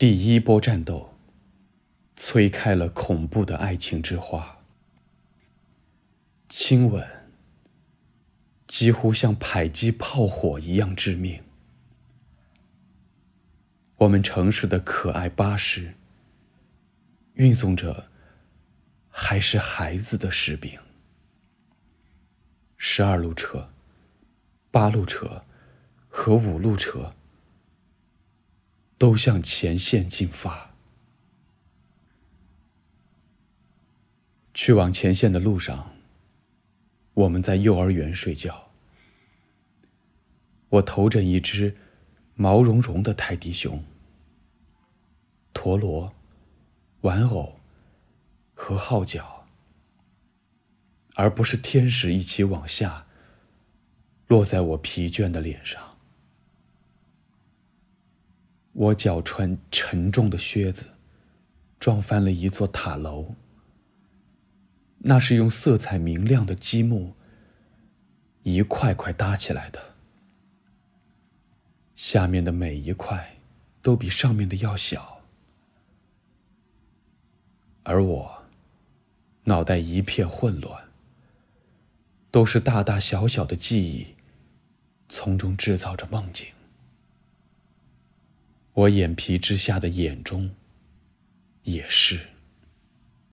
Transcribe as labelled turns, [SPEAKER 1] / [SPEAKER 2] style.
[SPEAKER 1] 第一波战斗，催开了恐怖的爱情之花。亲吻，几乎像迫击炮火一样致命。我们城市的可爱巴士，运送着还是孩子的士兵。十二路车、八路车和五路车都向前线进发。去往前线的路上，我们在幼儿园睡觉。我头枕一只毛茸茸的泰迪熊、陀螺、玩偶和号角。而不是天使一起往下落在我疲倦的脸上。我脚穿沉重的靴子，撞翻了一座塔楼。那是用色彩明亮的积木一块块搭起来的，下面的每一块都比上面的要小，而我脑袋一片混乱。都是大大小小的记忆，从中制造着梦境。我眼皮之下的眼中，也是。